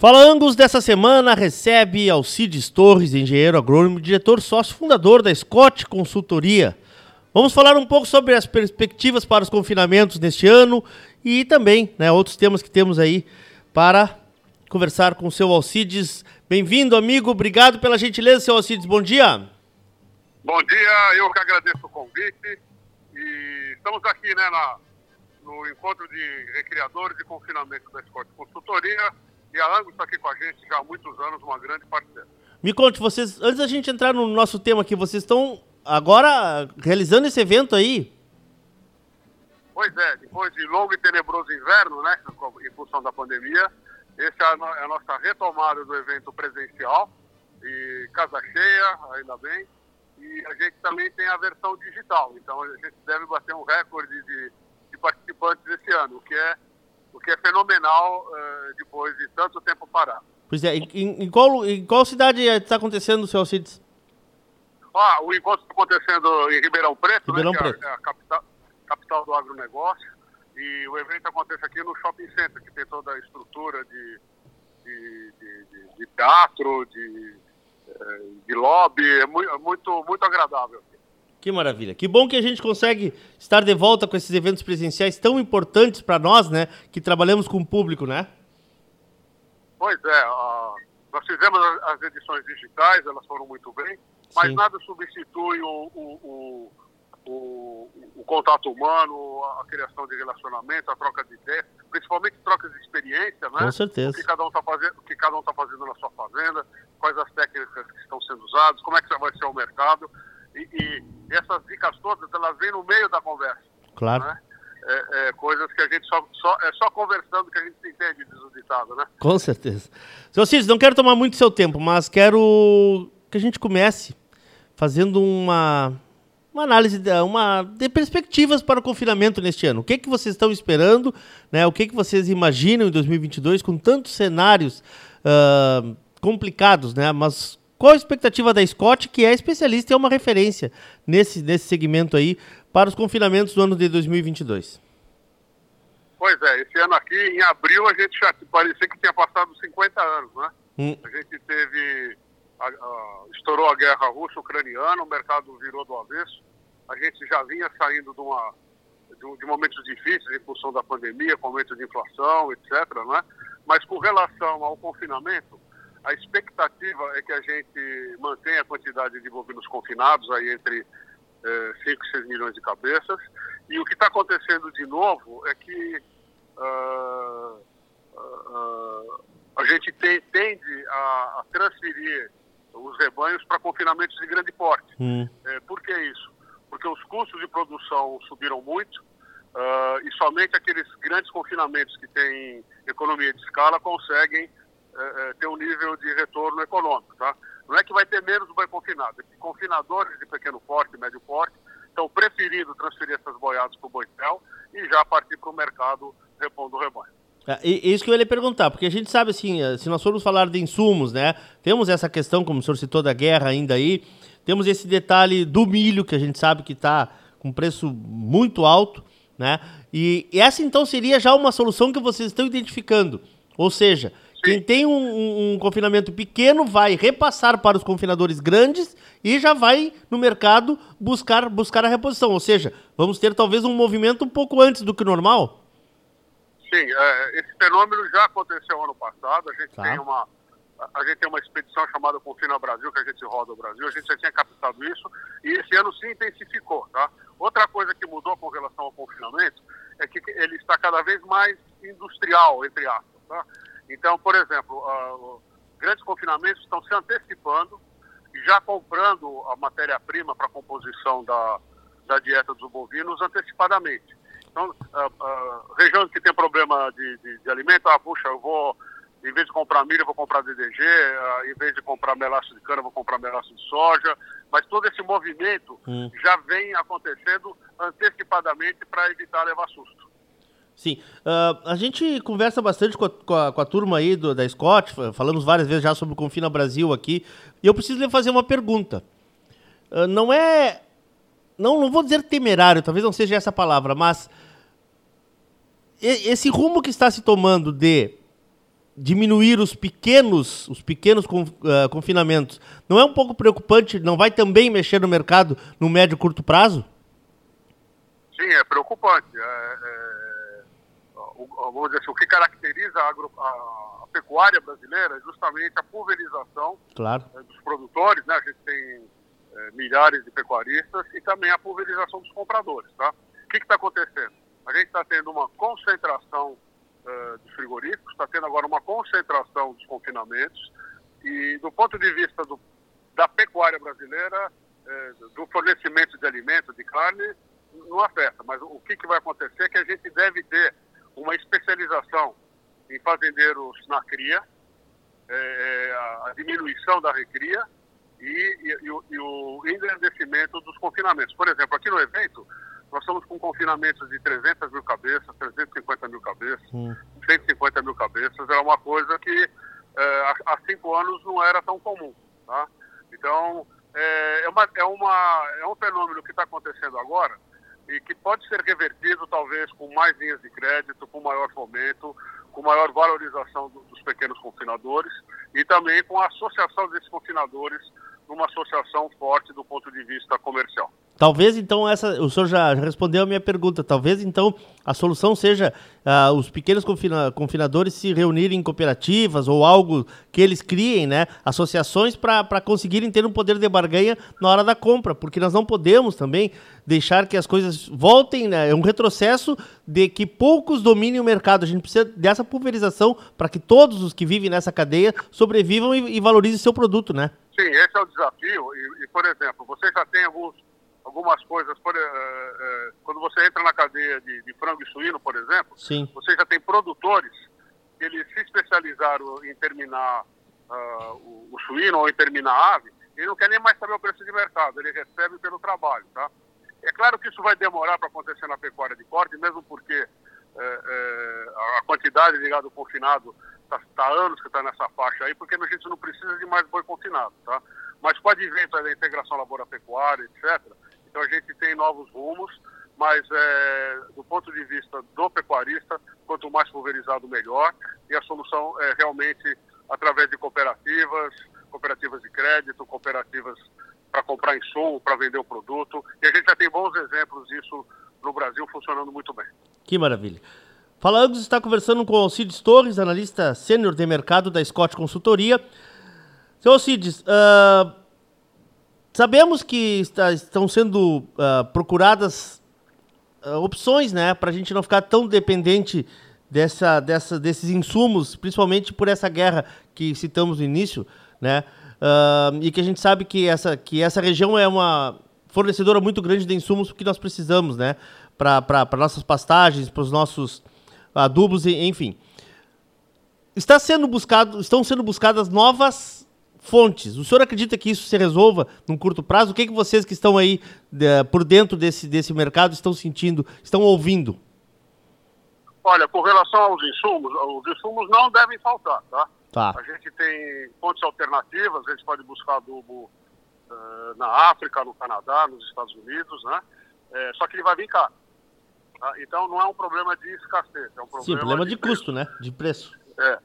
Fala Angus dessa semana recebe Alcides Torres, engenheiro agrônomo, diretor sócio fundador da Scott Consultoria. Vamos falar um pouco sobre as perspectivas para os confinamentos neste ano e também né, outros temas que temos aí para conversar com o seu Alcides. Bem-vindo, amigo. Obrigado pela gentileza, seu Alcides. Bom dia. Bom dia, eu que agradeço o convite. E estamos aqui né, na, no encontro de recriadores de confinamento da Scott Consultoria e a Angus está aqui com a gente já há muitos anos, uma grande parceira. Me conte, vocês, antes da gente entrar no nosso tema aqui, vocês estão agora realizando esse evento aí? Pois é, depois de longo e tenebroso inverno, né, em função da pandemia, essa é a nossa retomada do evento presencial e casa cheia, ainda bem. E a gente também tem a versão digital, então a gente deve bater um recorde de, de participantes esse ano, o que é o que é fenomenal uh, depois de tanto tempo parado. Pois é, em, em, qual, em qual cidade está acontecendo o seu Alcides? Ah, o encontro está acontecendo em Ribeirão Preto, Ribeirão né, Preto. que é a, é capital, capital, do agronegócio. E o evento acontece aqui no Shopping Center, que tem toda a estrutura de, de, de, de teatro, de, eh, de lobby. É muito, muito, muito agradável. Que maravilha. Que bom que a gente consegue estar de volta com esses eventos presenciais tão importantes para nós, né? Que trabalhamos com o público, né? Pois é. Uh, nós fizemos as edições digitais, elas foram muito bem, mas Sim. nada substitui o, o, o, o, contato humano, a criação de relacionamento, a troca de ideias, principalmente trocas de experiência, né? Com certeza. O que cada um está fazendo, que cada um está fazendo na sua fazenda, quais as técnicas que estão sendo usadas, como é que vai ser o mercado. E, e, essas dicas todas, elas vêm no meio da conversa. Claro. Né? É, é, coisas que a gente só, só, é só conversando que a gente entende, diz o ditado, né? Com certeza. Seu Cid, não quero tomar muito seu tempo, mas quero que a gente comece fazendo uma, uma análise, de, uma, de perspectivas para o confinamento neste ano. O que, que vocês estão esperando, né? o que, que vocês imaginam em 2022 com tantos cenários uh, complicados, né? mas qual a expectativa da Scott, que é especialista e é uma referência nesse, nesse segmento aí para os confinamentos do ano de 2022? Pois é, esse ano aqui, em abril, a gente já parecia que tinha passado 50 anos, né? Hum. A gente teve. A, a, estourou a guerra russa-ucraniana, o mercado virou do avesso. A gente já vinha saindo de, uma, de, de momentos difíceis em função da pandemia, com aumento de inflação, etc. Né? Mas com relação ao confinamento, a expectativa é que a gente mantenha a quantidade de bovinos confinados aí entre é, 5 e 6 milhões de cabeças. E o que está acontecendo de novo é que uh, uh, a gente tem, tende a, a, transferir os rebanhos para confinamentos de grande porte. Hum. É, por que isso? Porque os custos de produção subiram muito uh, e somente aqueles grandes confinamentos que têm economia de escala conseguem é, é, ter um nível de retorno econômico. Tá? Não é que vai ter menos boi confinado, é confinadores de pequeno porte, médio porte, estão preferindo transferir essas boiadas para o boitel e já partir para o mercado repondo o rebanho. É, isso que eu ia lhe perguntar, porque a gente sabe assim, eh, se nós formos falar de insumos, né? Temos essa questão, como o senhor citou, da guerra ainda aí, temos esse detalhe do milho, que a gente sabe que está com preço muito alto, né? E essa então seria já uma solução que vocês estão identificando. Ou seja, quem tem um, um, confinamento pequeno vai repassar para os confinadores grandes e já vai no mercado buscar, buscar a reposição. Ou seja, vamos ter talvez um movimento um pouco antes do que normal? Sim, é, esse fenômeno já aconteceu ano passado. A gente tá. tem uma a gente tem uma expedição chamada Confina Brasil, que a gente roda o Brasil, a gente já tinha captado isso, e esse ano se intensificou. Tá? Outra coisa que mudou com relação ao confinamento é que ele está cada vez mais industrial, entre aspas. Tá? Então, por exemplo, uh, grandes confinamentos estão se antecipando e já comprando a matéria-prima para a composição da, da dieta dos bovinos antecipadamente. Então, uh, uh, regiões que tem problema de, de, de, alimento, ah, puxa, eu vou, em vez de comprar milho, eu vou comprar DDG, uh, em vez de comprar melaço de cana, eu vou comprar melaço de soja. Mas todo esse movimento hum. já vem acontecendo antecipadamente para evitar levar susto. Sim. Uh, a gente conversa bastante com a, com a, com a turma aí do, da Scott, falamos várias vezes já sobre o Confina Brasil aqui, e eu preciso lhe fazer uma pergunta. Uh, não é. Não, não vou dizer temerário, talvez não seja essa palavra, mas esse rumo que está se tomando de diminuir os pequenos, os pequenos uh, confinamentos, não é um pouco preocupante? Não vai também mexer no mercado no médio e curto prazo? Sim, é preocupante. É, é, vamos dizer assim, o que caracteriza a, agro, a, pecuária brasileira é justamente a pulverização claro. é, dos produtores, né? A gente tem é, milhares de pecuaristas e também a pulverização dos compradores, tá? O que está acontecendo? A gente está tendo uma concentração uh, dos frigoríficos, está tendo agora uma concentração dos confinamentos e do ponto de vista do, da pecuária brasileira, uh, do fornecimento de alimentos, de carne, não afeta. Mas o que, que vai acontecer é que a gente deve ter uma especialização em fazendeiros na cria, é, a, diminuição da recria e, e, e, o, e o engrandecimento dos confinamentos. Por exemplo, aqui no evento, nós estamos com confinamentos de 300 mil cabeças, 350 mil cabeças, hum. 150 mil cabeças. É uma coisa que é, há cinco anos não era tão comum. Tá? Então, é, é, uma, é, uma, é um fenômeno que está acontecendo agora e que pode ser revertido, talvez, com mais linhas de crédito, com maior fomento, com maior valorização do, dos pequenos confinadores e também com a associação desses confinadores numa associação forte do ponto de vista comercial. Talvez então essa, o senhor já respondeu a minha pergunta. Talvez então a solução seja uh, os pequenos confina, confinadores se reunirem em cooperativas ou algo que eles criem, né? Associações para conseguirem ter um poder de barganha na hora da compra, porque nós não podemos também deixar que as coisas voltem, né? É um retrocesso de que poucos dominem o mercado. A gente precisa dessa pulverização para que todos os que vivem nessa cadeia sobrevivam e, e valorizem seu produto, né? Sim, esse é o desafio. E, e por exemplo, você já tem alguns algumas coisas. Por, uh, uh, quando você entra na cadeia de, de, frango e suíno, por exemplo, Sim. você já tem produtores que eles se especializaram em terminar uh, o, o, suíno ou em terminar a ave, ele não quer nem mais saber o preço de mercado, ele recebe pelo trabalho, tá? É claro que isso vai demorar para acontecer na pecuária de corte, mesmo porque a quantidade de gado confinado está tá anos que está nessa faixa aí, porque a gente não precisa de mais boi confinado, tá? Mas com o advento da integração lavoura-pecuária, etc., então a gente tem novos rumos, mas é, do ponto de vista do pecuarista, quanto mais pulverizado, melhor. E a solução é realmente através de cooperativas, cooperativas de crédito, cooperativas para comprar insumo, para vender o produto. E a gente já tem bons exemplos disso no Brasil funcionando muito bem. Que maravilha. Fala está conversando com Alcides Torres, analista sênior de mercado da Scott Consultoria. Seu Alcides, uh, Sabemos que está, estão sendo uh, procuradas uh, opções, né, para a gente não ficar tão dependente dessa, dessa, desses insumos, principalmente por essa guerra que citamos no início, né, uh, e que a gente sabe que essa, que essa região é uma fornecedora muito grande de insumos que nós precisamos, né, para nossas pastagens, para os nossos adubos, enfim. Está sendo buscado, estão sendo buscadas novas fontes. O senhor acredita que isso se resolva num curto prazo? O que, é que vocês que estão aí de, por dentro desse, desse mercado estão sentindo, estão ouvindo? Olha, com relação aos insumos, os insumos não devem faltar, tá? Tá. A gente tem fontes alternativas, a gente pode buscar adubo uh, na África, no Canadá, nos Estados Unidos, né? É, só que ele vai vir caro. Tá? Então não é um problema de escassez, é um problema Sim, problema de, de custo, né? De preço. É.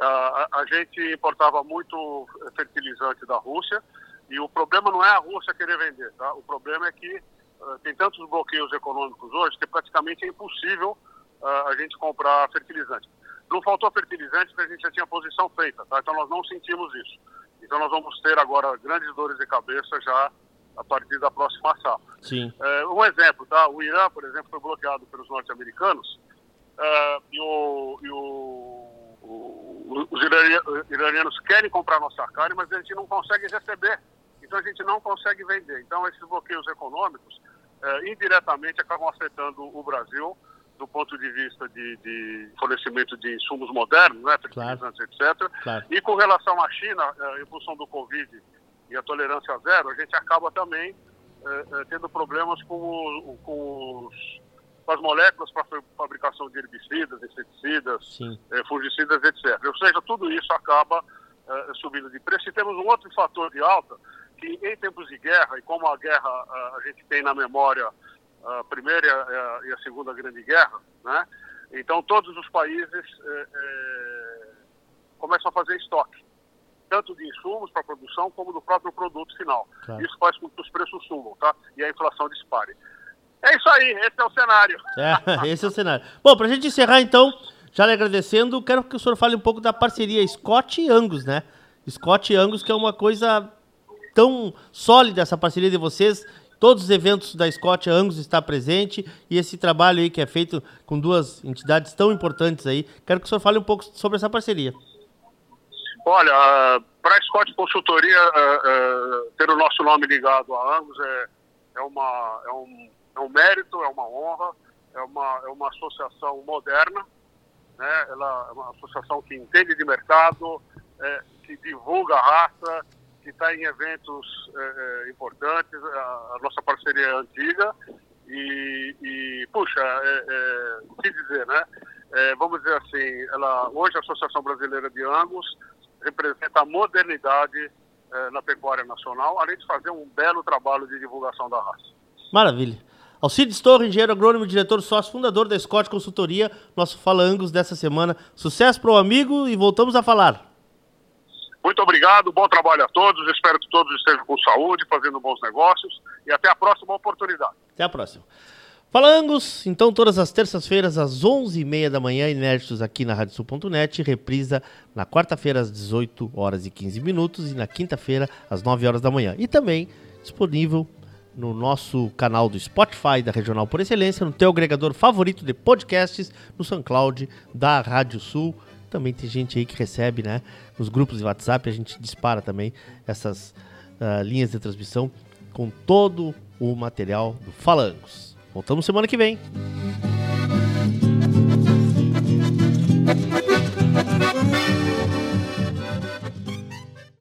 A, a, gente importava muito fertilizante da Rússia e o problema não é a Rússia querer vender, tá? O problema é que uh, tem tantos bloqueios econômicos hoje que praticamente é impossível uh, a gente comprar fertilizante. Não faltou fertilizante porque a gente já tinha posição feita, tá? Então nós não sentimos isso. Então nós vamos ter agora grandes dores de cabeça já a partir da próxima safra. Sim. Uh, um exemplo, tá? O Irã, por exemplo, foi bloqueado pelos norte-americanos e o, e o os iranianos querem comprar nossa carne, mas a gente não consegue receber. Então a gente não consegue vender. Então esses bloqueios econômicos eh, indiretamente acabam afetando o Brasil do ponto de vista de, de fornecimento de insumos modernos, né, fertilizantes, claro. etc. Claro. E com relação à China, eh, em função do Covid e a tolerância zero, a gente acaba também eh, tendo problemas com, o, com os com as moléculas para fabricação de herbicidas, inseticidas, eh, fungicidas, etc. Ou seja, tudo isso acaba eh, subindo de preço. E temos um outro fator de alta, que em tempos de guerra, e como a guerra a gente tem na memória a primeira e a, segunda grande guerra, né? então todos os países eh, começam a fazer estoque, tanto de insumos para produção como do próprio produto final. Claro. Isso faz com que os preços subam, tá? E a inflação dispare. É isso aí, esse é o cenário. É, esse é o cenário. Bom, para a gente encerrar então, já lhe agradecendo, quero que o senhor fale um pouco da parceria Scott e Angus, né? Scott e Angus, que é uma coisa tão sólida essa parceria de vocês. Todos os eventos da Scott Angus está presente e esse trabalho aí que é feito com duas entidades tão importantes aí. Quero que o senhor fale um pouco sobre essa parceria. Olha, para a Scott Consultoria, uh, uh, ter o nosso nome ligado a Angus é, é, uma, é, um, é um mérito, é uma honra, é uma, é uma associação moderna, né? Ela é uma associação que entende de mercado, é, que divulga a raça, que está em eventos é, importantes, a, a, nossa parceria é antiga e, e puxa, é, é, o que dizer, né? É, vamos dizer assim, ela, hoje a Associação Brasileira de Angus representa a modernidade na pecuária nacional, além de fazer um belo trabalho de divulgação da raça. Maravilha. Alcides Torre, engenheiro agrônomo, diretor sócio, fundador da Scott Consultoria, nosso Fala Angus dessa semana. Sucesso para o amigo e voltamos a falar. Muito obrigado, bom trabalho a todos. Espero que todos estejam com saúde, fazendo bons negócios e até a próxima oportunidade. Até a próxima. Fala Angus, então todas as terças-feiras às 11h30 da manhã, inéditos aqui na radiosul.net, reprisa na quarta-feira às 18 horas e 15 minutos e na quinta-feira às 9 horas da manhã. E também disponível no nosso canal do Spotify da Regional por Excelência, no teu agregador favorito de podcasts, no SoundCloud da Rádio Sul. Também tem gente aí que recebe, né? Nos grupos de WhatsApp a gente dispara também essas uh, linhas de transmissão com todo o material do Falangos. Voltamos semana que vem.